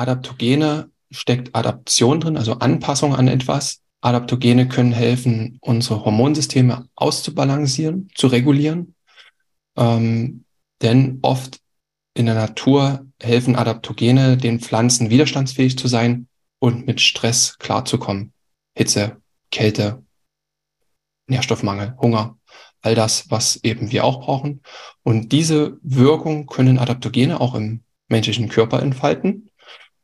Adaptogene steckt Adaption drin, also Anpassung an etwas. Adaptogene können helfen, unsere Hormonsysteme auszubalancieren, zu regulieren. Ähm, denn oft in der Natur helfen Adaptogene den Pflanzen widerstandsfähig zu sein und mit Stress klarzukommen. Hitze, Kälte, Nährstoffmangel, Hunger, all das, was eben wir auch brauchen. Und diese Wirkung können Adaptogene auch im menschlichen Körper entfalten.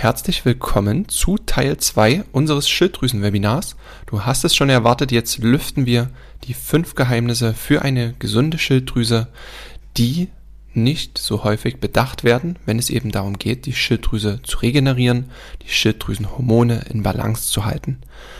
Herzlich willkommen zu Teil 2 unseres Schilddrüsen-Webinars. Du hast es schon erwartet, jetzt lüften wir die fünf Geheimnisse für eine gesunde Schilddrüse, die nicht so häufig bedacht werden, wenn es eben darum geht, die Schilddrüse zu regenerieren, die Schilddrüsenhormone in Balance zu halten.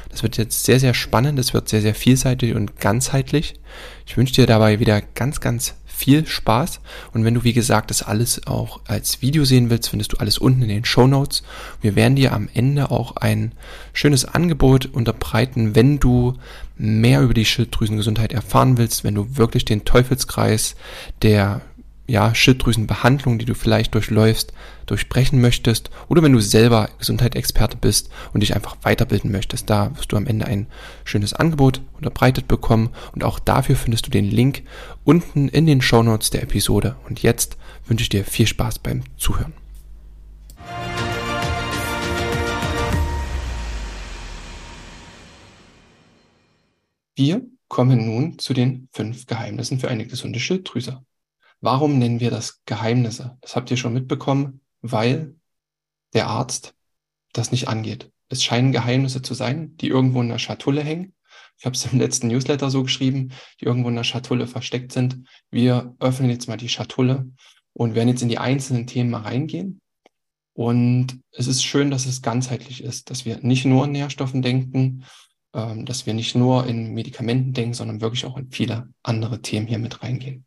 Das wird jetzt sehr, sehr spannend, es wird sehr, sehr vielseitig und ganzheitlich. Ich wünsche dir dabei wieder ganz, ganz viel Spaß. Und wenn du, wie gesagt, das alles auch als Video sehen willst, findest du alles unten in den Show Notes. Wir werden dir am Ende auch ein schönes Angebot unterbreiten, wenn du mehr über die Schilddrüsengesundheit erfahren willst, wenn du wirklich den Teufelskreis der ja, Schilddrüsenbehandlung, die du vielleicht durchläufst, durchbrechen möchtest oder wenn du selber Gesundheitsexperte bist und dich einfach weiterbilden möchtest. Da wirst du am Ende ein schönes Angebot unterbreitet bekommen und auch dafür findest du den Link unten in den Show Notes der Episode. Und jetzt wünsche ich dir viel Spaß beim Zuhören. Wir kommen nun zu den fünf Geheimnissen für eine gesunde Schilddrüse. Warum nennen wir das Geheimnisse? Das habt ihr schon mitbekommen, weil der Arzt das nicht angeht. Es scheinen Geheimnisse zu sein, die irgendwo in der Schatulle hängen. Ich habe es im letzten Newsletter so geschrieben, die irgendwo in der Schatulle versteckt sind. Wir öffnen jetzt mal die Schatulle und werden jetzt in die einzelnen Themen mal reingehen. Und es ist schön, dass es ganzheitlich ist, dass wir nicht nur in Nährstoffen denken, ähm, dass wir nicht nur in Medikamenten denken, sondern wirklich auch in viele andere Themen hier mit reingehen.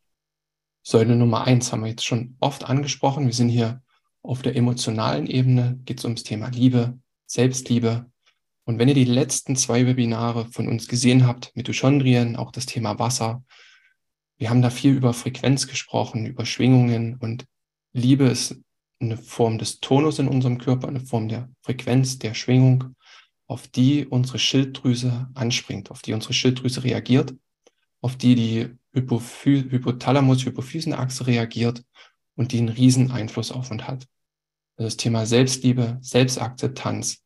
Säule Nummer eins haben wir jetzt schon oft angesprochen. Wir sind hier auf der emotionalen Ebene, geht es ums Thema Liebe, Selbstliebe. Und wenn ihr die letzten zwei Webinare von uns gesehen habt, Mitochondrien, auch das Thema Wasser, wir haben da viel über Frequenz gesprochen, über Schwingungen und Liebe ist eine Form des Tonus in unserem Körper, eine Form der Frequenz, der Schwingung, auf die unsere Schilddrüse anspringt, auf die unsere Schilddrüse reagiert, auf die die Hypophy Hypothalamus-Hypophysenachse reagiert und die einen riesen Einfluss auf uns hat. Also das Thema Selbstliebe, Selbstakzeptanz,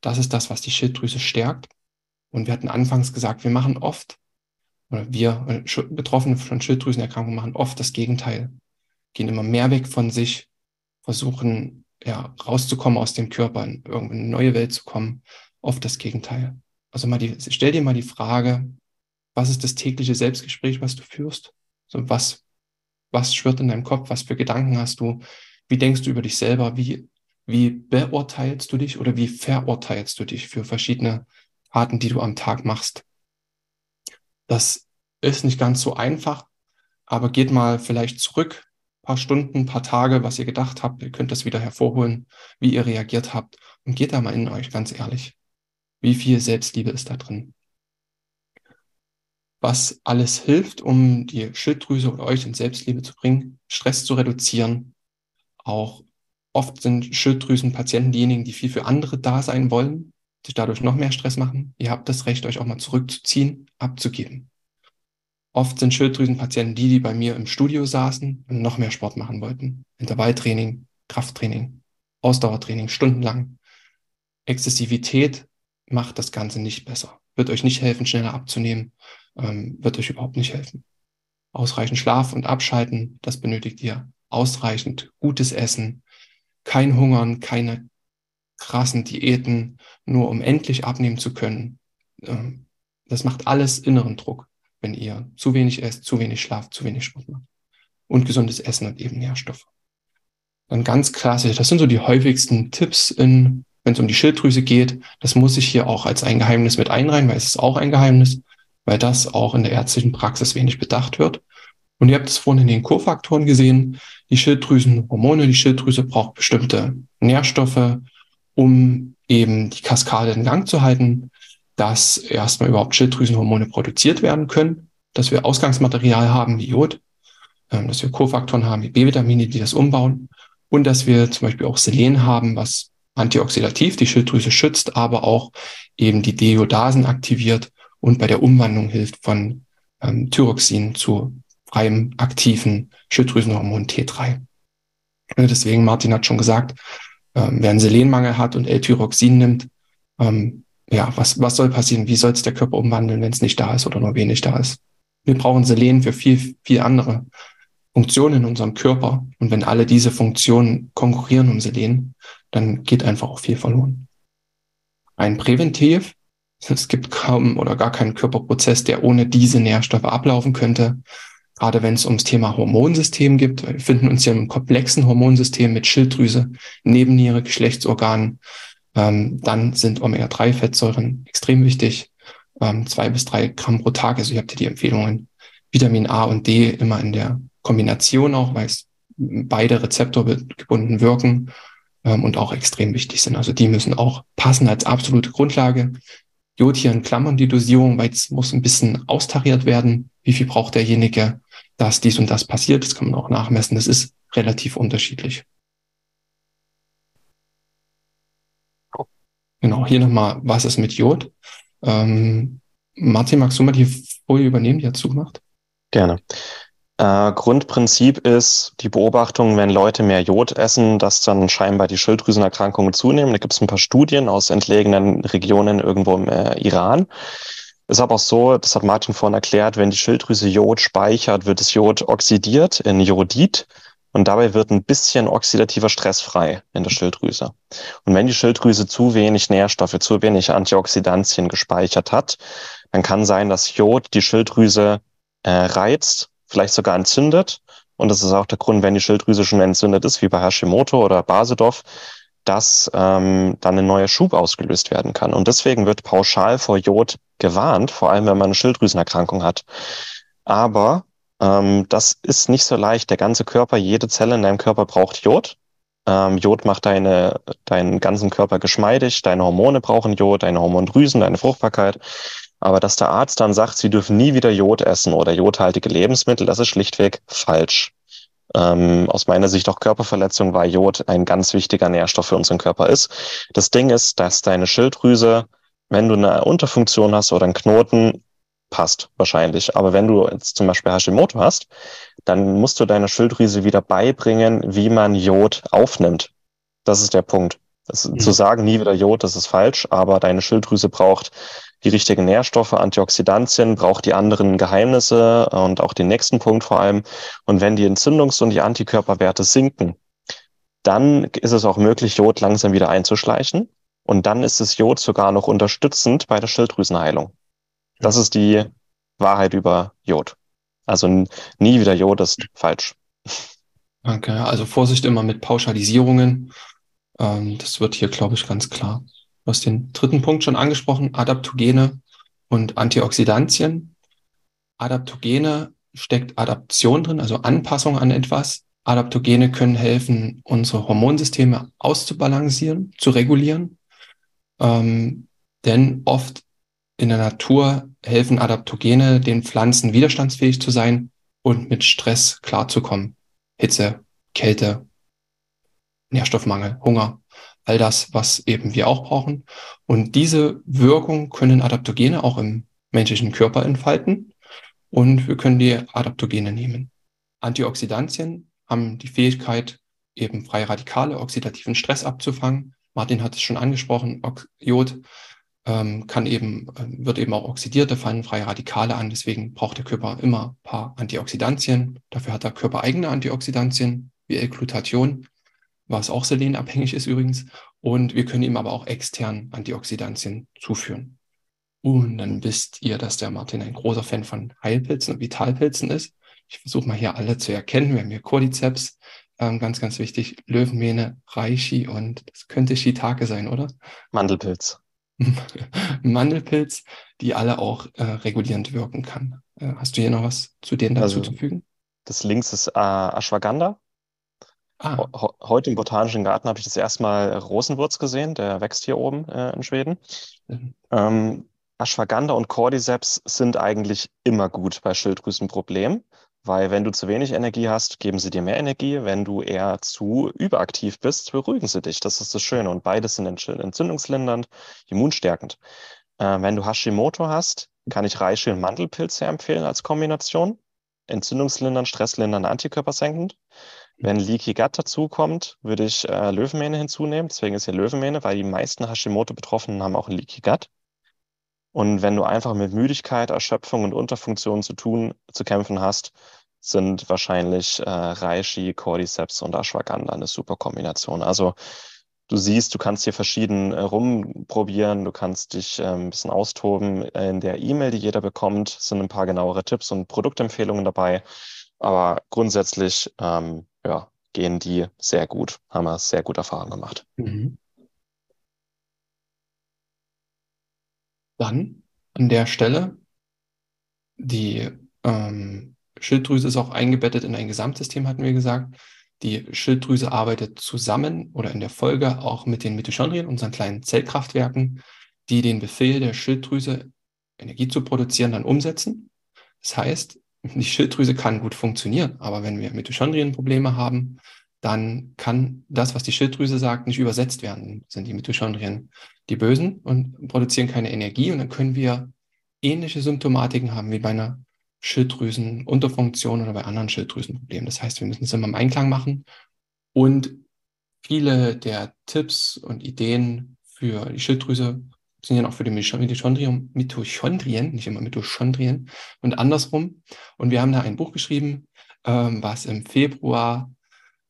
das ist das, was die Schilddrüse stärkt. Und wir hatten anfangs gesagt, wir machen oft, oder wir äh, Betroffene von Schilddrüsenerkrankungen machen oft das Gegenteil, gehen immer mehr weg von sich, versuchen ja rauszukommen aus dem Körper, in irgendeine neue Welt zu kommen, oft das Gegenteil. Also mal die, stell dir mal die Frage, was ist das tägliche Selbstgespräch, was du führst? So was, was schwirrt in deinem Kopf? Was für Gedanken hast du? Wie denkst du über dich selber? Wie, wie beurteilst du dich oder wie verurteilst du dich für verschiedene Arten, die du am Tag machst? Das ist nicht ganz so einfach, aber geht mal vielleicht zurück, paar Stunden, paar Tage, was ihr gedacht habt. Ihr könnt das wieder hervorholen, wie ihr reagiert habt und geht da mal in euch ganz ehrlich. Wie viel Selbstliebe ist da drin? Was alles hilft, um die Schilddrüse oder euch in Selbstliebe zu bringen, Stress zu reduzieren. Auch oft sind Schilddrüsenpatienten diejenigen, die viel für andere da sein wollen, sich dadurch noch mehr Stress machen. Ihr habt das Recht, euch auch mal zurückzuziehen, abzugeben. Oft sind Schilddrüsenpatienten die, die bei mir im Studio saßen und noch mehr Sport machen wollten. Intervalltraining, Krafttraining, Ausdauertraining, stundenlang. Exzessivität macht das Ganze nicht besser, wird euch nicht helfen, schneller abzunehmen ähm, wird euch überhaupt nicht helfen. Ausreichend Schlaf und Abschalten, das benötigt ihr. Ausreichend gutes Essen, kein Hungern, keine krassen Diäten, nur um endlich abnehmen zu können. Ähm, das macht alles inneren Druck, wenn ihr zu wenig esst, zu wenig schlaft, zu wenig Sport macht. Und gesundes Essen und eben Nährstoffe. Dann ganz klassisch, das sind so die häufigsten Tipps in wenn es um die Schilddrüse geht. Das muss ich hier auch als ein Geheimnis mit einreihen, weil es ist auch ein Geheimnis, weil das auch in der ärztlichen Praxis wenig bedacht wird. Und ihr habt es vorhin in den Kofaktoren gesehen. Die Schilddrüsenhormone, die Schilddrüse braucht bestimmte Nährstoffe, um eben die Kaskade in Gang zu halten, dass erstmal überhaupt Schilddrüsenhormone produziert werden können, dass wir Ausgangsmaterial haben wie Jod, ähm, dass wir Kofaktoren haben wie B-Vitamine, die das umbauen und dass wir zum Beispiel auch Selen haben, was antioxidativ die Schilddrüse schützt, aber auch eben die Deiodasen aktiviert und bei der Umwandlung hilft von ähm, Thyroxin zu freiem aktiven Schilddrüsenhormon T3. Deswegen, Martin hat schon gesagt, ähm, wer einen Selenmangel hat und L-Tyroxin nimmt, ähm, ja, was, was soll passieren? Wie soll es der Körper umwandeln, wenn es nicht da ist oder nur wenig da ist? Wir brauchen Selen für viel, viel andere Funktionen in unserem Körper. Und wenn alle diese Funktionen konkurrieren um Selen, dann geht einfach auch viel verloren. Ein Präventiv, es gibt kaum oder gar keinen Körperprozess, der ohne diese Nährstoffe ablaufen könnte. Gerade wenn es ums Thema Hormonsystem geht, wir finden uns ja im komplexen Hormonsystem mit Schilddrüse, Nebenniere, Geschlechtsorganen, ähm, dann sind Omega-3-Fettsäuren extrem wichtig. Ähm, zwei bis drei Gramm pro Tag. Also ich habe dir die Empfehlungen. Vitamin A und D immer in der Kombination auch, weil es beide rezeptorgebunden wirken ähm, und auch extrem wichtig sind. Also die müssen auch passen als absolute Grundlage. Jod hier in Klammern die Dosierung, weil es muss ein bisschen austariert werden. Wie viel braucht derjenige, dass dies und das passiert? Das kann man auch nachmessen. Das ist relativ unterschiedlich. Genau, hier nochmal, was ist mit Jod? Ähm, Martin, magst du mal die Folie übernehmen, die er zugemacht? Gerne. Äh, Grundprinzip ist die Beobachtung, wenn Leute mehr Jod essen, dass dann scheinbar die Schilddrüsenerkrankungen zunehmen. Da gibt es ein paar Studien aus entlegenen Regionen irgendwo im äh, Iran. Ist aber auch so, das hat Martin vorhin erklärt, wenn die Schilddrüse Jod speichert, wird das Jod oxidiert in Jodid und dabei wird ein bisschen oxidativer Stress frei in der Schilddrüse. Und wenn die Schilddrüse zu wenig Nährstoffe, zu wenig Antioxidantien gespeichert hat, dann kann sein, dass Jod die Schilddrüse äh, reizt vielleicht sogar entzündet. Und das ist auch der Grund, wenn die Schilddrüse schon entzündet ist, wie bei Hashimoto oder Basedorf, dass ähm, dann ein neuer Schub ausgelöst werden kann. Und deswegen wird pauschal vor Jod gewarnt, vor allem wenn man eine Schilddrüsenerkrankung hat. Aber ähm, das ist nicht so leicht. Der ganze Körper, jede Zelle in deinem Körper braucht Jod. Ähm, Jod macht deine, deinen ganzen Körper geschmeidig, deine Hormone brauchen Jod, deine Hormondrüsen, deine Fruchtbarkeit. Aber dass der Arzt dann sagt, sie dürfen nie wieder Jod essen oder jodhaltige Lebensmittel, das ist schlichtweg falsch. Ähm, aus meiner Sicht auch Körperverletzung, weil Jod ein ganz wichtiger Nährstoff für unseren Körper ist. Das Ding ist, dass deine Schilddrüse, wenn du eine Unterfunktion hast oder einen Knoten, passt wahrscheinlich. Aber wenn du jetzt zum Beispiel Hashimoto hast, dann musst du deiner Schilddrüse wieder beibringen, wie man Jod aufnimmt. Das ist der Punkt. Das, mhm. Zu sagen, nie wieder Jod, das ist falsch, aber deine Schilddrüse braucht die richtigen Nährstoffe, Antioxidantien, braucht die anderen Geheimnisse und auch den nächsten Punkt vor allem. Und wenn die Entzündungs- und die Antikörperwerte sinken, dann ist es auch möglich, Jod langsam wieder einzuschleichen. Und dann ist das Jod sogar noch unterstützend bei der Schilddrüsenheilung. Das ist die Wahrheit über Jod. Also nie wieder Jod ist falsch. Okay, also Vorsicht immer mit Pauschalisierungen. Ähm, das wird hier, glaube ich, ganz klar. Hast den dritten Punkt schon angesprochen, Adaptogene und Antioxidantien. Adaptogene steckt Adaption drin, also Anpassung an etwas. Adaptogene können helfen, unsere Hormonsysteme auszubalancieren, zu regulieren. Ähm, denn oft in der Natur helfen Adaptogene den Pflanzen widerstandsfähig zu sein und mit Stress klarzukommen. Hitze, Kälte, Nährstoffmangel, Hunger all das, was eben wir auch brauchen. Und diese Wirkung können Adaptogene auch im menschlichen Körper entfalten. Und wir können die Adaptogene nehmen. Antioxidantien haben die Fähigkeit, eben freie Radikale, oxidativen Stress abzufangen. Martin hat es schon angesprochen, Jod ähm, kann eben, äh, wird eben auch oxidiert, da fallen freie Radikale an. Deswegen braucht der Körper immer ein paar Antioxidantien. Dafür hat der Körper eigene Antioxidantien, wie L-Glutathion was auch selenabhängig ist übrigens. Und wir können ihm aber auch extern Antioxidantien zuführen. Und dann wisst ihr, dass der Martin ein großer Fan von Heilpilzen und Vitalpilzen ist. Ich versuche mal hier alle zu erkennen. Wir haben hier Cordyceps, ähm, ganz, ganz wichtig, Löwenmähne, Reishi und das könnte Shiitake sein, oder? Mandelpilz. Mandelpilz, die alle auch äh, regulierend wirken kann. Äh, hast du hier noch was zu denen dazu Also zu fügen? das links ist äh, Ashwagandha. Ah, Heute im Botanischen Garten habe ich das erste Mal Rosenwurz gesehen, der wächst hier oben äh, in Schweden. ähm, Ähm, Ashwagandha und Cordyceps sind eigentlich immer gut bei Schilddrüsenproblemen, weil wenn du zu wenig Energie hast, geben sie dir mehr Energie. Wenn du eher zu überaktiv bist, beruhigen sie dich. Das ist das Schöne. Und beides sind entzü- entzündungslindernd, immunstärkend. Äh, wenn du Hashimoto hast, kann ich Reishi und Mandelpilz sehr empfehlen als Kombination. Entzündungslindernd, stresslindernd, antikörpersenkend. Wenn Leaky Gut dazukommt, würde ich äh, Löwenmähne hinzunehmen. Deswegen ist hier Löwenmähne, weil die meisten Hashimoto-Betroffenen haben auch ein Leaky Gut. Und wenn du einfach mit Müdigkeit, Erschöpfung und Unterfunktion zu tun, zu kämpfen hast, sind wahrscheinlich äh, Reishi, Cordyceps und Ashwagandha eine super Kombination. Also du siehst, du kannst hier verschieden äh, rumprobieren, du kannst dich äh, ein bisschen austoben. In der E-Mail, die jeder bekommt, sind ein paar genauere Tipps und Produktempfehlungen dabei. Aber grundsätzlich, ähm, ja, gehen die sehr gut, haben wir sehr gute Erfahrungen gemacht. mhm. Dann an der Stelle, die ähm, Schilddrüse ist auch eingebettet in ein Gesamtsystem, hatten wir gesagt. Die Schilddrüse arbeitet zusammen oder in der Folge auch mit den Mitochondrien, unseren kleinen Zellkraftwerken, die den Befehl der Schilddrüse, Energie zu produzieren, dann umsetzen. Das heißt, die Schilddrüse kann gut funktionieren, aber wenn wir Mitochondrienprobleme haben, dann kann das, was die Schilddrüse sagt, nicht übersetzt werden. Sind die Mitochondrien die Bösen und produzieren keine Energie und dann können wir ähnliche Symptomatiken haben wie bei einer Schilddrüsenunterfunktion oder bei anderen Schilddrüsenproblemen. Das heißt, wir müssen es immer im Einklang machen und viele der Tipps und Ideen für die Schilddrüse funktionieren auch für die Mitochondrien, Mitochondrien, nicht immer Mitochondrien und andersrum. Und wir haben da ein Buch geschrieben, ähm, was im Februar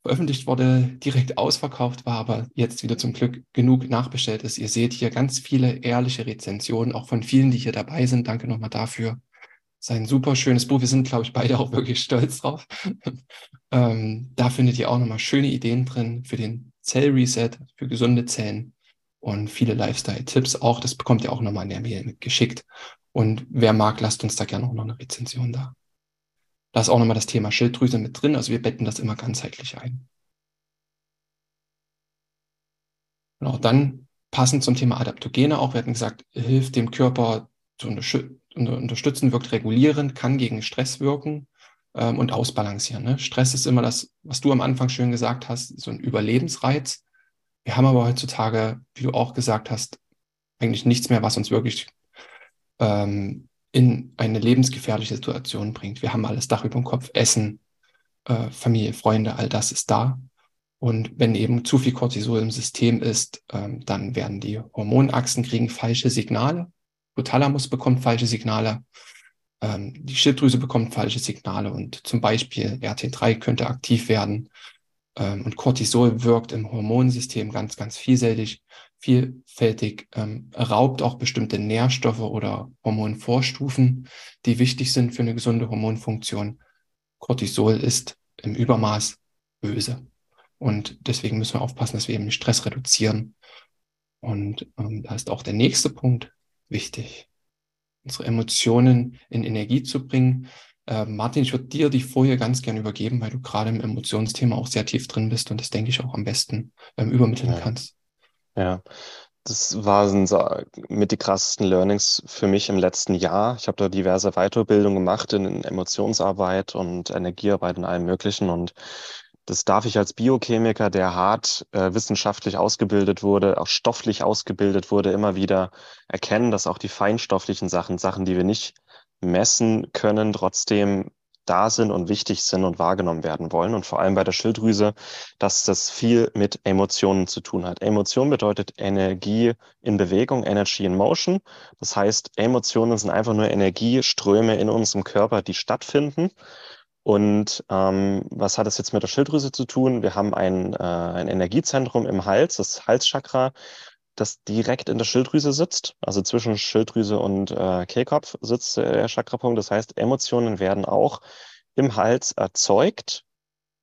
veröffentlicht wurde, direkt ausverkauft war, aber jetzt wieder zum Glück genug nachbestellt ist. Ihr seht hier ganz viele ehrliche Rezensionen, auch von vielen, die hier dabei sind. Danke nochmal dafür. Es ist ein super schönes Buch. Wir sind, glaube ich, beide auch wirklich stolz drauf. ähm, da findet ihr auch nochmal schöne Ideen drin für den Zellreset, für gesunde Zellen und viele Lifestyle-Tipps auch. Das bekommt ihr auch nochmal in der Mail mitgeschickt. Und wer mag, lasst uns da gerne auch noch eine Rezension da. Da ist auch nochmal das Thema Schilddrüse mit drin. Also wir betten das immer ganzheitlich ein. Genau, dann passend zum Thema Adaptogene auch. Wir hatten gesagt, hilft dem Körper zu unterstü unter unterstützen, wirkt regulierend, kann gegen Stress wirken ähm, und ausbalancieren. Ne? Stress ist immer das, was du am Anfang schön gesagt hast, so ein Überlebensreiz. Wir haben aber heutzutage, wie du auch gesagt hast, eigentlich nichts mehr, was uns wirklich ähm, in eine lebensgefährliche Situation bringt. Wir haben alles Dach über dem Kopf, Essen, äh, Familie, Freunde, all das ist da. Und wenn eben zu viel Cortisol im System ist, ähm, dann werden die Hormonachsen kriegen falsche Signale. Hypothalamus bekommt falsche Signale. Ähm, die Schilddrüse bekommt falsche Signale und zum Beispiel RT3 könnte aktiv werden. Ähm, und Cortisol wirkt im Hormonsystem ganz, ganz vielseitig, vielfältig, ähm, raubt auch bestimmte Nährstoffe oder Hormonvorstufen, die wichtig sind für eine gesunde Hormonfunktion. Cortisol ist im Übermaß böse. Und deswegen müssen wir aufpassen, dass wir eben den Stress reduzieren. Und ähm, da ist auch der nächste Punkt wichtig, unsere Emotionen in Energie zu bringen. Äh, Martin, ich würde dir die Folie ganz gern übergeben, weil du gerade im Emotionsthema auch sehr tief drin bist und das denke ich auch am besten ähm, übermitteln Ja. kannst. Ja, das waren so mit die krassesten Learnings für mich im letzten Jahr. Ich habe da diverse Weiterbildungen gemacht in Emotionsarbeit und Energiearbeit und allem Möglichen. Und das darf ich als Biochemiker, der hart äh, wissenschaftlich ausgebildet wurde, auch stofflich ausgebildet wurde, immer wieder erkennen, dass auch die feinstofflichen Sachen, Sachen, die wir nicht messen können, trotzdem da sind und wichtig sind und wahrgenommen werden wollen. Und vor allem bei der Schilddrüse, dass das viel mit Emotionen zu tun hat. Emotion bedeutet Energie in Bewegung, Energy in Motion. Das heißt, Emotionen sind einfach nur Energieströme in unserem Körper, die stattfinden. Und ähm, was hat das jetzt mit der Schilddrüse zu tun? Wir haben ein, äh, ein Energiezentrum im Hals, das Halschakra, das direkt in der Schilddrüse sitzt. Also zwischen Schilddrüse und äh, Kehlkopf sitzt äh, der Chakrapunkt. Das heißt, Emotionen werden auch im Hals erzeugt,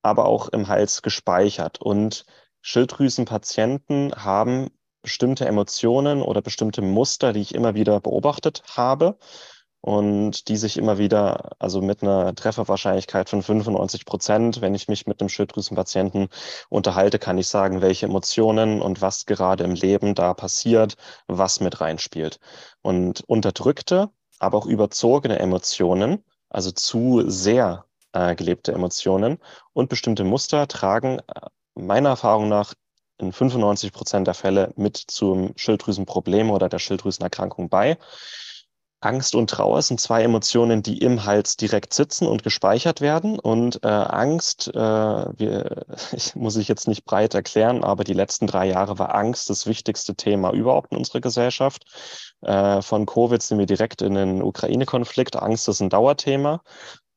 aber auch im Hals gespeichert. Und Schilddrüsenpatienten haben bestimmte Emotionen oder bestimmte Muster, die ich immer wieder beobachtet habe und die sich immer wieder, also mit einer Trefferwahrscheinlichkeit von 95 Prozent, wenn ich mich mit einem Schilddrüsenpatienten unterhalte, kann ich sagen, welche Emotionen und was gerade im Leben da passiert, was mit reinspielt. Und unterdrückte, aber auch überzogene Emotionen, also zu sehr äh, gelebte Emotionen und bestimmte Muster tragen äh, meiner Erfahrung nach in 95 Prozent der Fälle mit zum Schilddrüsenproblem oder der Schilddrüsenerkrankung bei. Angst und Trauer sind zwei Emotionen, die im Hals direkt sitzen und gespeichert werden. Und äh, Angst, äh, wir, ich, muss ich jetzt nicht breit erklären, aber die letzten drei Jahre war Angst das wichtigste Thema überhaupt in unserer Gesellschaft. Äh, von Covid sind wir direkt in den Ukraine-Konflikt. Angst ist ein Dauerthema.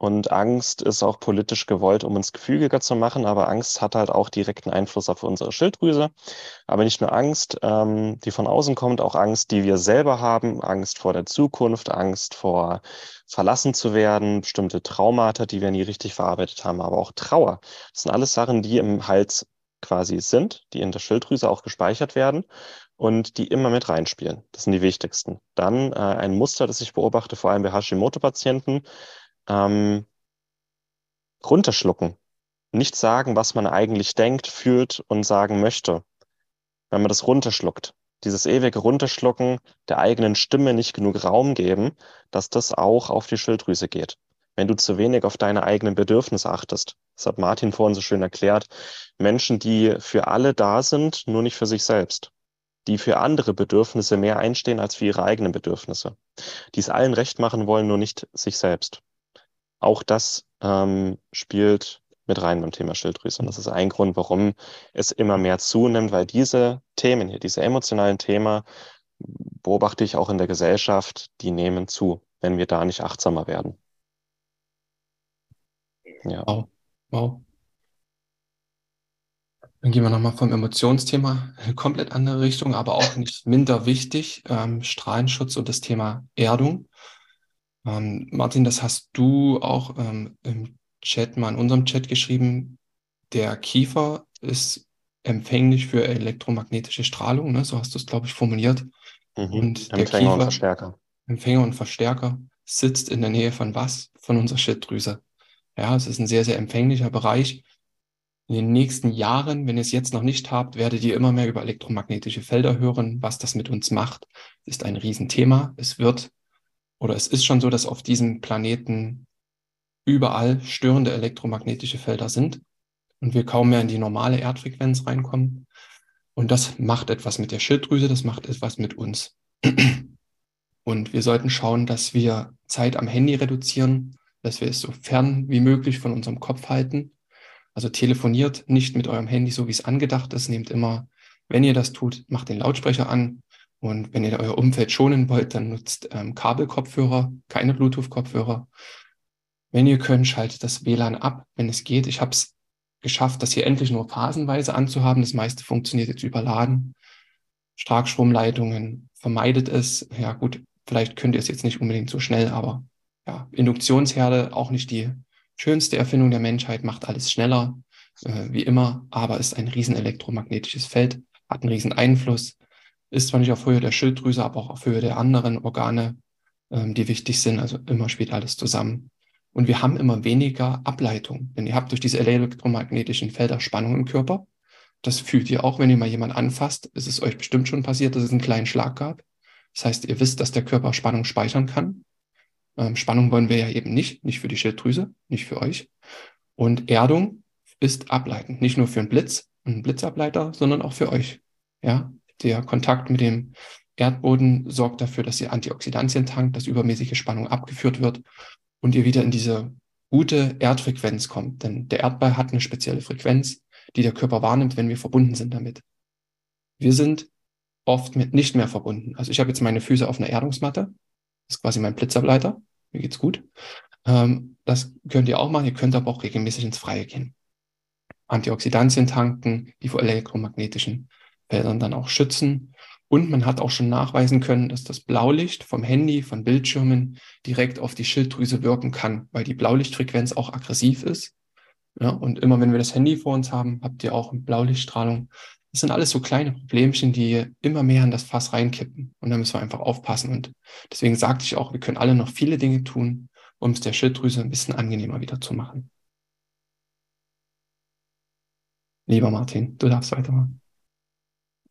Und Angst ist auch politisch gewollt, um uns gefügiger zu machen, aber Angst hat halt auch direkten Einfluss auf unsere Schilddrüse. Aber nicht nur Angst, ähm, die von außen kommt, auch Angst, die wir selber haben, Angst vor der Zukunft, Angst vor verlassen zu werden, bestimmte Traumata, die wir nie richtig verarbeitet haben, aber auch Trauer. Das sind alles Sachen, die im Hals quasi sind, die in der Schilddrüse auch gespeichert werden und die immer mit reinspielen. Das sind die wichtigsten. Dann äh, ein Muster, das ich beobachte, vor allem bei Hashimoto-Patienten, ähm, runterschlucken. Nicht sagen, was man eigentlich denkt, fühlt und sagen möchte. Wenn man das runterschluckt. Dieses ewige Runterschlucken der eigenen Stimme nicht genug Raum geben, dass das auch auf die Schilddrüse geht. Wenn du zu wenig auf deine eigenen Bedürfnisse achtest. Das hat Martin vorhin so schön erklärt. Menschen, die für alle da sind, nur nicht für sich selbst. Die für andere Bedürfnisse mehr einstehen als für ihre eigenen Bedürfnisse. Die es allen recht machen wollen, nur nicht sich selbst auch das ähm, spielt mit rein beim Thema Schilddrüse. Und das ist ein Grund, warum es immer mehr zunimmt, weil diese Themen hier, diese emotionalen Themen, beobachte ich auch in der Gesellschaft, die nehmen zu, wenn wir da nicht achtsamer werden. Ja. Wow. wow. Dann gehen wir nochmal vom Emotionsthema in eine komplett andere Richtung, aber auch nicht minder wichtig. Ähm, Strahlenschutz und das Thema Erdung. Ähm, Martin, das hast du auch ähm, im Chat mal in unserem Chat geschrieben. Der Kiefer ist empfänglich für elektromagnetische Strahlung, ne? so hast du es, glaube ich, formuliert. Mhm. Und der Empfänger Kiefer, und Verstärker. Empfänger und Verstärker sitzt in der Nähe von was? Von unserer Schilddrüse. Ja, es ist ein sehr, sehr empfänglicher Bereich. In den nächsten Jahren, wenn ihr es jetzt noch nicht habt, werdet ihr immer mehr über elektromagnetische Felder hören. Was das mit uns macht, ist ein Riesenthema. Es wird oder es ist schon so, dass auf diesem Planeten überall störende elektromagnetische Felder sind und wir kaum mehr in die normale Erdfrequenz reinkommen. Und das macht etwas mit der Schilddrüse, das macht etwas mit uns. Und wir sollten schauen, dass wir Zeit am Handy reduzieren, dass wir es so fern wie möglich von unserem Kopf halten. Also telefoniert nicht mit eurem Handy so, wie es angedacht ist. Nehmt immer, wenn ihr das tut, macht den Lautsprecher an, und wenn ihr euer Umfeld schonen wollt, dann nutzt ähm, Kabelkopfhörer, keine Bluetooth-Kopfhörer. Wenn ihr könnt, schaltet das WLAN ab, wenn es geht. Ich habe es geschafft, das hier endlich nur phasenweise anzuhaben. Das meiste funktioniert jetzt überladen. Starkstromleitungen vermeidet es. Ja gut, vielleicht könnt ihr es jetzt nicht unbedingt so schnell, aber ja, Induktionsherde auch nicht die schönste Erfindung der Menschheit, macht alles schneller, äh, wie immer, aber ist ein riesen elektromagnetisches Feld, hat einen riesen Einfluss ist zwar nicht auf Höhe der Schilddrüse, aber auch auf Höhe der anderen Organe, ähm, die wichtig sind. Also immer spielt alles zusammen. Und wir haben immer weniger Ableitung, denn ihr habt durch diese elektromagnetischen Felder Spannung im Körper. Das fühlt ihr auch, wenn ihr mal jemand anfasst. Es ist euch bestimmt schon passiert, dass es einen kleinen Schlag gab. Das heißt, ihr wisst, dass der Körper Spannung speichern kann. Ähm, Spannung wollen wir ja eben nicht, nicht für die Schilddrüse, nicht für euch. Und Erdung ist ableitend, nicht nur für einen Blitz, einen Blitzableiter, sondern auch für euch. Ja, der Kontakt mit dem Erdboden sorgt dafür, dass ihr Antioxidantien tankt, dass übermäßige Spannung abgeführt wird und ihr wieder in diese gute Erdfrequenz kommt. Denn der Erdball hat eine spezielle Frequenz, die der Körper wahrnimmt, wenn wir verbunden sind damit. Wir sind oft mit nicht mehr verbunden. Also ich habe jetzt meine Füße auf einer Erdungsmatte. Das ist quasi mein Blitzableiter. Mir geht's gut. Ähm, das könnt ihr auch machen. Ihr könnt aber auch regelmäßig ins Freie gehen. Antioxidantien tanken, die vor elektromagnetischen Feldern dann auch schützen. Und man hat auch schon nachweisen können, dass das Blaulicht vom Handy, von Bildschirmen direkt auf die Schilddrüse wirken kann, weil die Blaulichtfrequenz auch aggressiv ist. Ja, und immer wenn wir das Handy vor uns haben, habt ihr auch Blaulichtstrahlung. Das sind alles so kleine Problemchen, die immer mehr in das Fass reinkippen. Und da müssen wir einfach aufpassen. Und deswegen sagte ich auch, wir können alle noch viele Dinge tun, um es der Schilddrüse ein bisschen angenehmer wieder zu machen. Lieber Martin, du darfst weitermachen.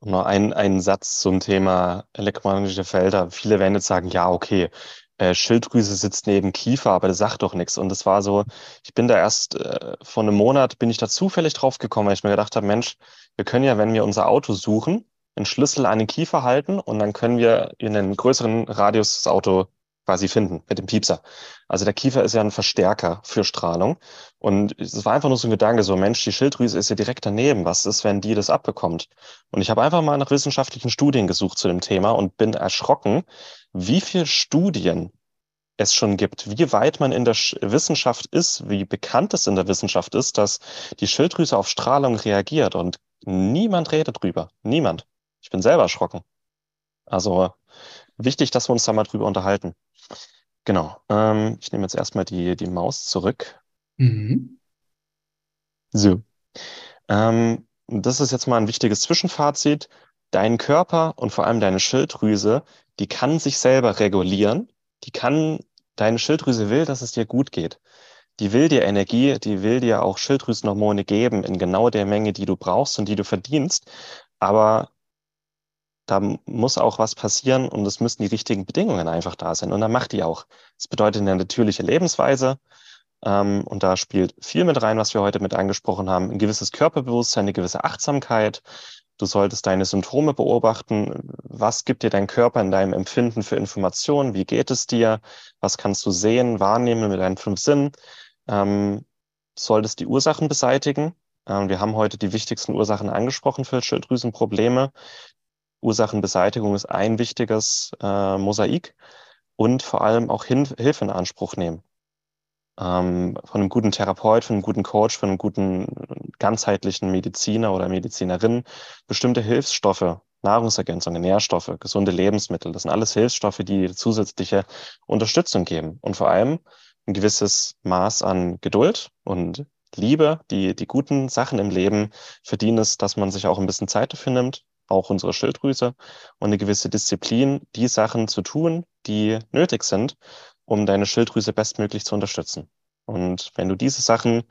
Noch ein, ein Satz zum Thema elektromagnetische Felder. Viele werden jetzt sagen, ja, okay, äh, Schilddrüse sitzt neben Kiefer, aber das sagt doch nichts. Und das war so, ich bin da erst äh, vor einem Monat, bin ich da zufällig drauf gekommen, weil ich mir gedacht habe, Mensch, wir können ja, wenn wir unser Auto suchen, einen Schlüssel an den Kiefer halten und dann können wir in einen größeren Radius das Auto quasi finden mit dem Piepser. Also der Kiefer ist ja ein Verstärker für Strahlung. Und es war einfach nur so ein Gedanke, so Mensch, die Schilddrüse ist ja direkt daneben. Was ist, wenn die das abbekommt? Und ich habe einfach mal nach wissenschaftlichen Studien gesucht zu dem Thema und bin erschrocken, wie viele Studien es schon gibt, wie weit man in der Wissenschaft ist, wie bekannt es in der Wissenschaft ist, dass die Schilddrüse auf Strahlung reagiert und niemand redet drüber. Niemand. Ich bin selber erschrocken. Also wichtig, dass wir uns da mal drüber unterhalten. Genau. Ähm, ich nehme jetzt erstmal die, die Maus zurück. Mhm. So. Ähm, das ist jetzt mal ein wichtiges Zwischenfazit. Dein Körper und vor allem deine Schilddrüse, die kann sich selber regulieren. Die kann, deine Schilddrüse will, dass es dir gut geht. Die will dir Energie, die will dir auch Schilddrüsenhormone geben in genau der Menge, die du brauchst und die du verdienst. Aber da muss auch was passieren und es müssen die richtigen Bedingungen einfach da sein. Und dann macht die auch. Das bedeutet eine natürliche Lebensweise. Ähm, und da spielt viel mit rein, was wir heute mit angesprochen haben. Ein gewisses Körperbewusstsein, eine gewisse Achtsamkeit. Du solltest deine Symptome beobachten. Was gibt dir dein Körper in deinem Empfinden für Informationen? Wie geht es dir? Was kannst du sehen, wahrnehmen mit deinen fünf Sinnen? Ähm, solltest die Ursachen beseitigen. Ähm, wir haben heute die wichtigsten Ursachen angesprochen für Schilddrüsenprobleme. Ursachenbeseitigung ist ein wichtiges äh, Mosaik und vor allem auch Hin Hilfe in Anspruch nehmen. Ähm, von einem guten Therapeut, von einem guten Coach, von einem guten ganzheitlichen Mediziner oder Medizinerin bestimmte Hilfsstoffe, Nahrungsergänzungen, Nährstoffe, gesunde Lebensmittel. Das sind alles Hilfsstoffe, die zusätzliche Unterstützung geben und vor allem ein gewisses Maß an Geduld und Liebe, die, die guten Sachen im Leben verdienen es, dass man sich auch ein bisschen Zeit dafür nimmt, auch unsere Schilddrüse und eine gewisse Disziplin, die Sachen zu tun, die nötig sind, um deine Schilddrüse bestmöglich zu unterstützen. Und wenn du diese Sachen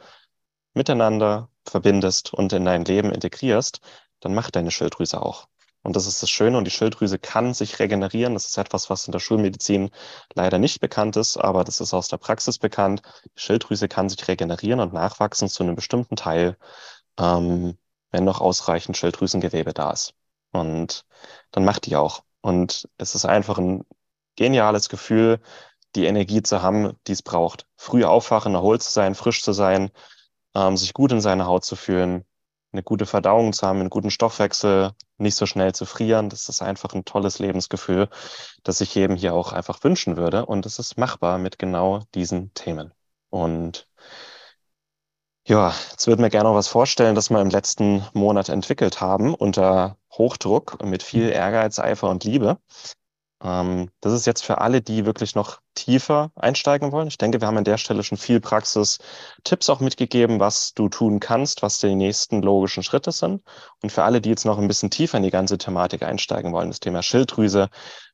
miteinander verbindest und in dein Leben integrierst, dann macht deine Schilddrüse auch. Und das ist das Schöne. Und die Schilddrüse kann sich regenerieren. Das ist etwas, was in der Schulmedizin leider nicht bekannt ist, aber das ist aus der Praxis bekannt. Die Schilddrüse kann sich regenerieren und nachwachsen zu einem bestimmten Teil, ähm, wenn noch ausreichend Schilddrüsengewebe da ist. Und dann macht die auch. Und es ist einfach ein geniales Gefühl, die Energie zu haben, die es braucht. Früh aufwachen, erholt zu sein, frisch zu sein, ähm, sich gut in seiner Haut zu fühlen, eine gute Verdauung zu haben, einen guten Stoffwechsel, nicht so schnell zu frieren. Das ist einfach ein tolles Lebensgefühl, das ich jedem hier auch einfach wünschen würde. Und es ist machbar mit genau diesen Themen. Und ja, jetzt würden wir gerne noch was vorstellen, das wir im letzten Monat entwickelt haben unter Hochdruck und mit viel Ehrgeiz, Eifer und Liebe. Ähm, das ist jetzt für alle, die wirklich noch tiefer einsteigen wollen. Ich denke, wir haben an der Stelle schon viel Praxis, Tipps auch mitgegeben, was du tun kannst, was die nächsten logischen Schritte sind. Und für alle, die jetzt noch ein bisschen tiefer in die ganze Thematik einsteigen wollen, das Thema Schilddrüse,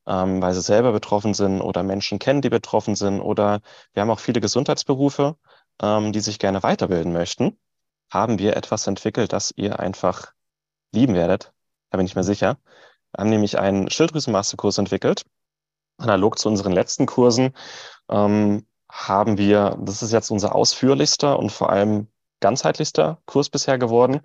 ähm, weil sie selber betroffen sind oder Menschen kennen, die betroffen sind oder wir haben auch viele Gesundheitsberufe, ähm, die sich gerne weiterbilden möchten, haben wir etwas entwickelt, das ihr einfach lieben werdet. Da bin ich mir sicher. Wir haben nämlich einen Schilddrüsenmasterkurs entwickelt. Analog zu unseren letzten Kursen ähm, haben wir, das ist jetzt unser ausführlichster und vor allem ganzheitlichster Kurs bisher geworden,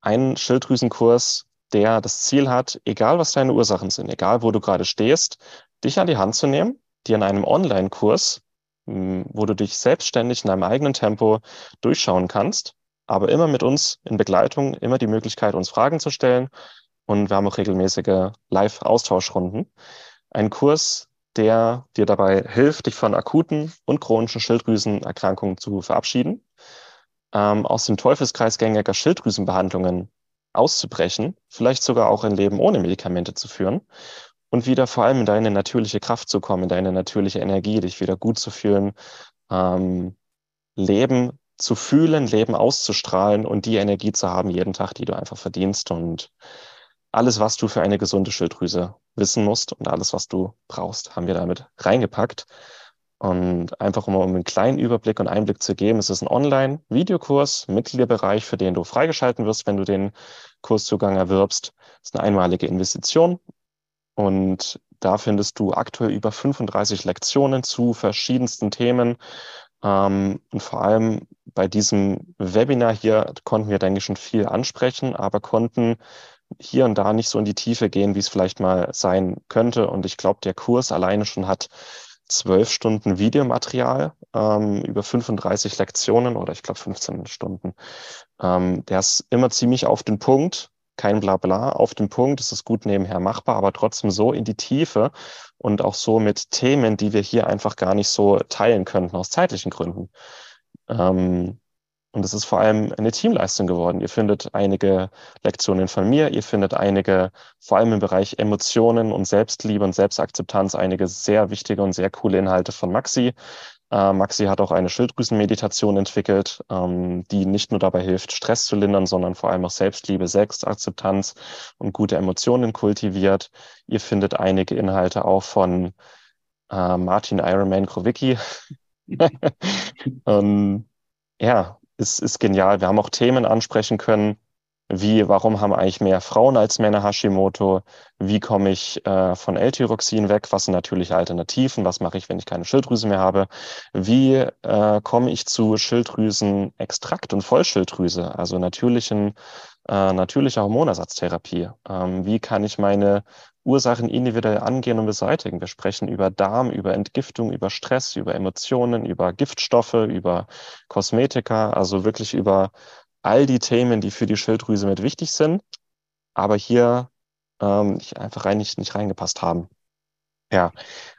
einen Schilddrüsenkurs, der das Ziel hat, egal was deine Ursachen sind, egal wo du gerade stehst, dich an die Hand zu nehmen, dir in einem Online-Kurs wo du dich selbstständig in deinem eigenen Tempo durchschauen kannst, aber immer mit uns in Begleitung, immer die Möglichkeit, uns Fragen zu stellen. Und wir haben auch regelmäßige Live-Austauschrunden. Ein Kurs, der dir dabei hilft, dich von akuten und chronischen Schilddrüsenerkrankungen zu verabschieden, ähm, aus dem Teufelskreis gängiger Schilddrüsenbehandlungen auszubrechen, vielleicht sogar auch ein Leben ohne Medikamente zu führen und wieder vor allem in deine natürliche Kraft zu kommen, in deine natürliche Energie, dich wieder gut zu fühlen, ähm, Leben zu fühlen, Leben auszustrahlen und die Energie zu haben jeden Tag, die du einfach verdienst und alles, was du für eine gesunde Schilddrüse wissen musst und alles, was du brauchst, haben wir damit reingepackt. Und einfach um, einen kleinen Überblick und Einblick zu geben, es ist ein Online-Videokurs, Mitgliederbereich, für den du freigeschalten wirst, wenn du den Kurszugang erwirbst. Es ist eine einmalige Investition und da findest du aktuell über 35 Lektionen zu verschiedensten Themen. Ähm, und vor allem bei diesem Webinar hier konnten wir, denke ich, schon viel ansprechen, aber konnten hier und da nicht so in die Tiefe gehen, wie es vielleicht mal sein könnte. Und ich glaube, der Kurs alleine schon hat zwölf Stunden Videomaterial ähm, über 35 Lektionen oder ich glaube 15 Stunden. Ähm, der ist immer ziemlich auf den Punkt, kein Blabla, auf den Punkt. Es ist gut nebenher machbar, aber trotzdem so in die Tiefe und auch so mit Themen, die wir hier einfach gar nicht so teilen könnten aus zeitlichen Gründen. Ähm, und es ist vor allem eine Teamleistung geworden. Ihr findet einige Lektionen von mir, ihr findet einige, vor allem im Bereich Emotionen und Selbstliebe und Selbstakzeptanz, einige sehr wichtige und sehr coole Inhalte von Maxi. Äh, Maxi hat auch eine Schilddrüsenmeditation entwickelt, ähm, die nicht nur dabei hilft, Stress zu lindern, sondern vor allem auch Selbstliebe, Selbstakzeptanz und gute Emotionen kultiviert. Ihr findet einige Inhalte auch von äh, Martin Ironman Krowicki. ähm, ja, ist, ist genial. Wir haben auch Themen ansprechen können, wie, warum haben eigentlich mehr Frauen als Männer Hashimoto? Wie komme ich äh, von L-Tyroxin weg? Was sind natürliche Alternativen? Was mache ich, wenn ich keine Schilddrüse mehr habe? Wie äh, komme ich zu Schilddrüsenextrakt und Vollschilddrüse, also natürlichen, äh, natürlicher Hormonersatztherapie? Ähm, wie kann ich meine Ursachen individuell angehen und beseitigen? Wir sprechen über Darm, über Entgiftung, über Stress, über Emotionen, über Giftstoffe, über Kosmetika, also wirklich über all die Themen, die für die Schilddrüse mit wichtig sind, aber hier ähm, einfach rein nicht, nicht reingepasst haben. Ja,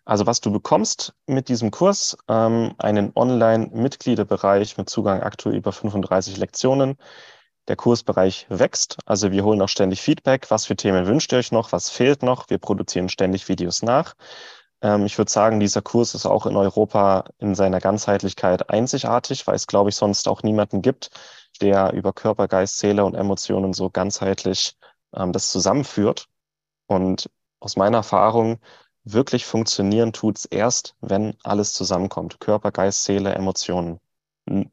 also was du bekommst mit diesem Kurs, ähm, einen Online-Mitgliederbereich mit Zugang aktuell über 35 Lektionen. Der Kursbereich wächst, also wir holen auch ständig Feedback. Was für Themen wünscht ihr euch noch? Was fehlt noch? Wir produzieren ständig Videos nach. Ähm, ich würde sagen, dieser Kurs ist auch in Europa in seiner Ganzheitlichkeit einzigartig, weil es, glaube ich, sonst auch niemanden gibt, der über Körper, Geist, Seele und Emotionen so ganzheitlich ähm, das zusammenführt. Und aus meiner Erfahrung, wirklich funktionieren tut's erst, wenn alles zusammenkommt. Körper, Geist, Seele, Emotionen.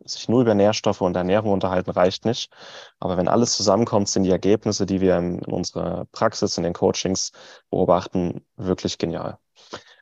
Sich nur über Nährstoffe und Ernährung unterhalten reicht nicht. Aber wenn alles zusammenkommt, sind die Ergebnisse, die wir in unserer Praxis, in den Coachings beobachten, wirklich genial.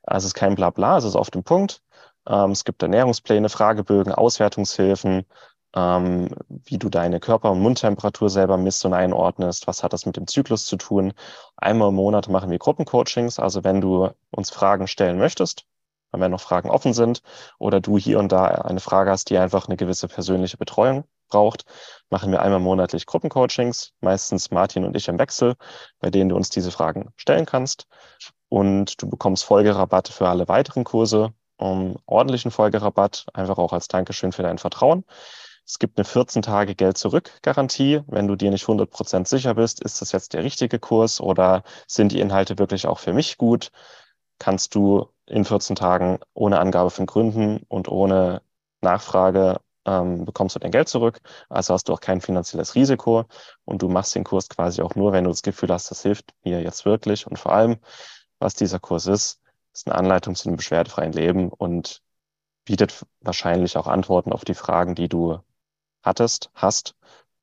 Also es ist kein Blabla, es ist auf dem Punkt. Ähm, es gibt Ernährungspläne, Fragebögen, Auswertungshilfen, ähm, wie du deine Körper- und Mundtemperatur selber misst und einordnest. Was hat das mit dem Zyklus zu tun? Einmal im Monat machen wir Gruppencoachings. Also wenn du uns Fragen stellen möchtest, wenn noch Fragen offen sind oder du hier und da eine Frage hast, die einfach eine gewisse persönliche Betreuung braucht, machen wir einmal monatlich Gruppencoachings, meistens Martin und ich im Wechsel, bei denen du uns diese Fragen stellen kannst. Und du bekommst Folgerabatte für alle weiteren Kurse, um ordentlichen Folgerabatt, einfach auch als Dankeschön für dein Vertrauen. Es gibt eine 14 Tage Geld-Zurück-Garantie. Wenn du dir nicht 100% sicher bist, ist das jetzt der richtige Kurs oder sind die Inhalte wirklich auch für mich gut, kannst du in 14 Tagen ohne Angabe von Gründen und ohne Nachfrage ähm, bekommst du dein Geld zurück. Also hast du auch kein finanzielles Risiko und du machst den Kurs quasi auch nur, wenn du das Gefühl hast, das hilft mir jetzt wirklich. Und vor allem, was dieser Kurs ist, ist eine Anleitung zu einem beschwerdefreien Leben und bietet wahrscheinlich auch Antworten auf die Fragen, die du hattest, hast,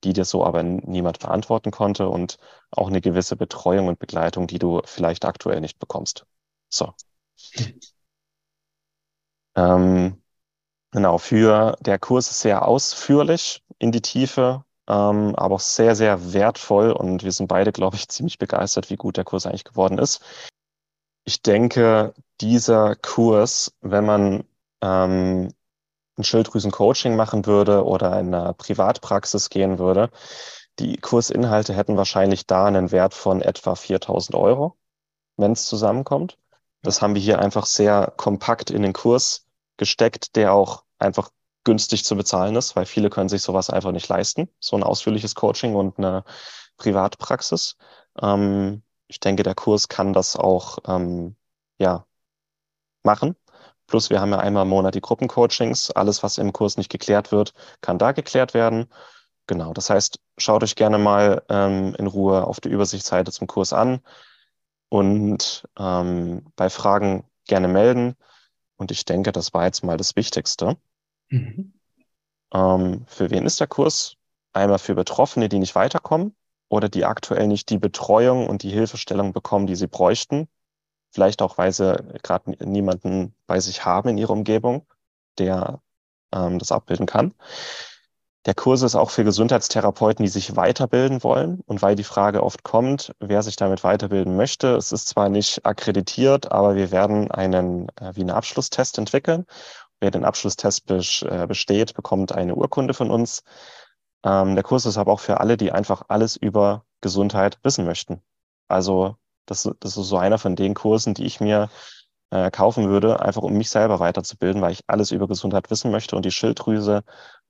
die dir so aber niemand beantworten konnte und auch eine gewisse Betreuung und Begleitung, die du vielleicht aktuell nicht bekommst. So. Ähm, genau, für der Kurs ist sehr ausführlich in die Tiefe, ähm, aber auch sehr, sehr wertvoll und wir sind beide, glaube ich, ziemlich begeistert, wie gut der Kurs eigentlich geworden ist. Ich denke, dieser Kurs, wenn man ähm, ein Schilddrüsen-Coaching machen würde oder in einer Privatpraxis gehen würde, die Kursinhalte hätten wahrscheinlich da einen Wert von etwa 4000 Euro, wenn es zusammenkommt. Das haben wir hier einfach sehr kompakt in den Kurs gesteckt, der auch einfach günstig zu bezahlen ist, weil viele können sich sowas einfach nicht leisten, so ein ausführliches Coaching und eine Privatpraxis. Ähm, ich denke, der Kurs kann das auch ähm, ja machen Plus wir haben ja einmal im Monat die Gruppencoachings. Alles, was im Kurs nicht geklärt wird, kann da geklärt werden. Genau, das heißt, schaut euch gerne mal ähm, in Ruhe auf der Übersichtsseite zum Kurs an und ähm, bei Fragen gerne melden. Und ich denke, das war jetzt mal das Wichtigste. Mhm. Ähm, für wen ist der Kurs? Einmal für Betroffene, die nicht weiterkommen oder die aktuell nicht die Betreuung und die Hilfestellung bekommen, die sie bräuchten. Vielleicht auch, weil sie gerade niemanden bei sich haben in ihrer Umgebung, der ähm, das abbilden kann. Der Kurs ist auch für Gesundheitstherapeuten, die sich weiterbilden wollen. Und weil die Frage oft kommt, wer sich damit weiterbilden möchte, es ist zwar nicht akkreditiert, aber wir werden einen äh, wie einen Abschlusstest entwickeln. Wer den Abschlusstest äh, besteht, bekommt eine Urkunde von uns. Ähm, der Kurs ist aber auch für alle, die einfach alles über Gesundheit wissen möchten. Also das, das ist so einer von den Kursen, die ich mir äh, kaufen würde, einfach um mich selber weiterzubilden, weil ich alles über Gesundheit wissen möchte und die Schilddrüse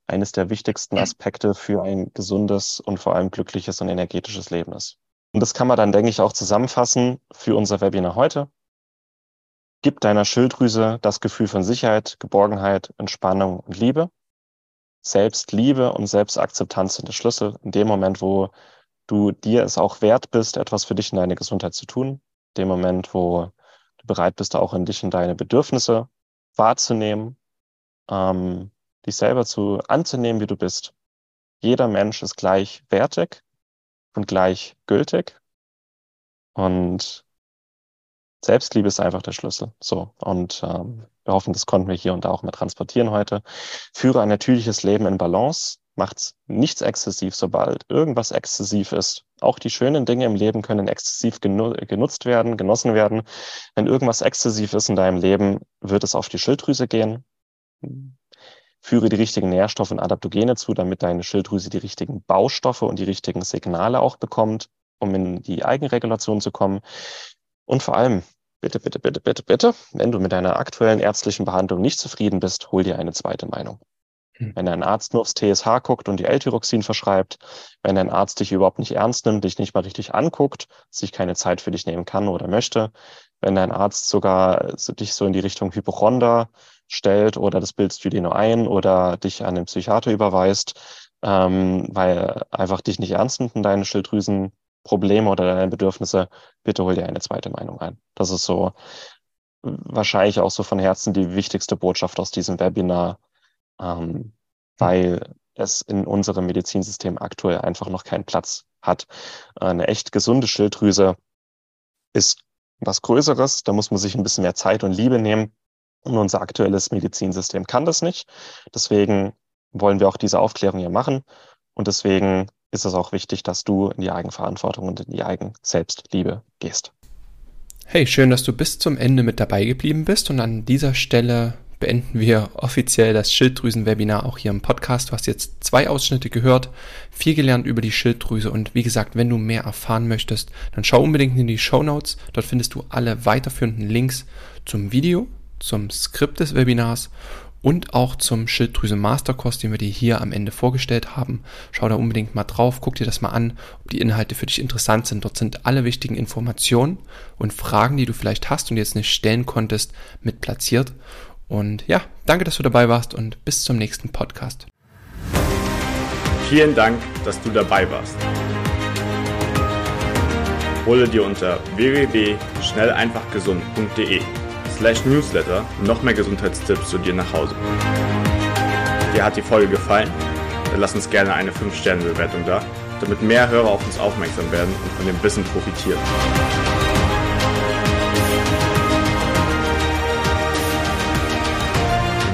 eines der wichtigsten Aspekte für ein gesundes und vor allem glückliches und energetisches Leben ist. Und das kann man dann, denke ich, auch zusammenfassen für unser Webinar heute. Gib deiner Schilddrüse das Gefühl von Sicherheit, Geborgenheit, Entspannung und Liebe. Selbstliebe und Selbstakzeptanz sind der Schlüssel. In dem Moment, wo du dir es auch wert bist, etwas für dich in deine Gesundheit zu tun. Dem Moment, wo du bereit bist, auch in dich und deine Bedürfnisse wahrzunehmen, ähm, dich selber zu anzunehmen, wie du bist. Jeder Mensch ist gleichwertig und gleichgültig. Und Selbstliebe ist einfach der Schlüssel. So. Und ähm, wir hoffen, das konnten wir hier und da auch mal transportieren heute. Führe ein natürliches Leben in Balance. Macht nichts exzessiv, sobald irgendwas exzessiv ist. Auch die schönen Dinge im Leben können exzessiv genu genutzt werden, genossen werden. Wenn irgendwas exzessiv ist in deinem Leben, wird es auf die Schilddrüse gehen. Führe die richtigen Nährstoffe und Adaptogene zu, damit deine Schilddrüse die richtigen Baustoffe und die richtigen Signale auch bekommt, um in die Eigenregulation zu kommen. Und vor allem, bitte, bitte, bitte, bitte, bitte, wenn du mit deiner aktuellen ärztlichen Behandlung nicht zufrieden bist, hol dir eine zweite Meinung. Hm. Wenn dein Arzt nur aufs TSH guckt und die L-Tyroxin verschreibt, wenn dein Arzt dich überhaupt nicht ernst nimmt, dich nicht mal richtig anguckt, sich keine Zeit für dich nehmen kann oder möchte, wenn dein Arzt sogar dich so in die Richtung Hypochonder stellt oder das bildest du ein oder dich an den Psychiater überweist, ähm, weil einfach dich nicht ernst nimmt und deine Schilddrüsenprobleme oder deine Bedürfnisse, bitte hol dir eine zweite Meinung ein. Das ist so wahrscheinlich auch so von Herzen die wichtigste Botschaft aus diesem Webinar, ähm, weil es in unserem Medizinsystem aktuell einfach noch keinen Platz hat. Eine echt gesunde Schilddrüse ist was Größeres, da muss man sich ein bisschen mehr Zeit und Liebe nehmen. Und unser aktuelles Medizinsystem kann das nicht. Deswegen wollen wir auch diese Aufklärung hier machen. Und deswegen ist es auch wichtig, dass du in die Eigenverantwortung und in die Eigenselbstliebe gehst. Hey, schön, dass du bis zum Ende mit dabei geblieben bist. Und an dieser Stelle beenden wir offiziell das Schilddrüsen-Webinar auch hier im Podcast. Du hast jetzt zwei Ausschnitte gehört, viel gelernt über die Schilddrüse und wie gesagt, wenn du mehr erfahren möchtest, dann schau unbedingt in die Show Notes. Dort findest du alle weiterführenden Links zum Video, zum Skript des Webinars und auch zum Schilddrüse Masterkurs, den wir dir hier am Ende vorgestellt haben. Schau da unbedingt mal drauf, guck dir das mal an, ob die Inhalte für dich interessant sind. Dort sind alle wichtigen Informationen und Fragen, die du vielleicht hast und jetzt nicht stellen konntest, mit platziert. Und ja, danke, dass du dabei warst und bis zum nächsten Podcast. Vielen Dank, dass du dabei warst. Hole dir unter www.schnelleinfachgesund.de slash newsletter noch mehr Gesundheitstipps zu dir nach Hause. Dir hat die Folge gefallen? Dann lass uns gerne eine 5-Sterne-Bewertung da, damit mehr Hörer auf uns aufmerksam werden und von dem Wissen profitieren.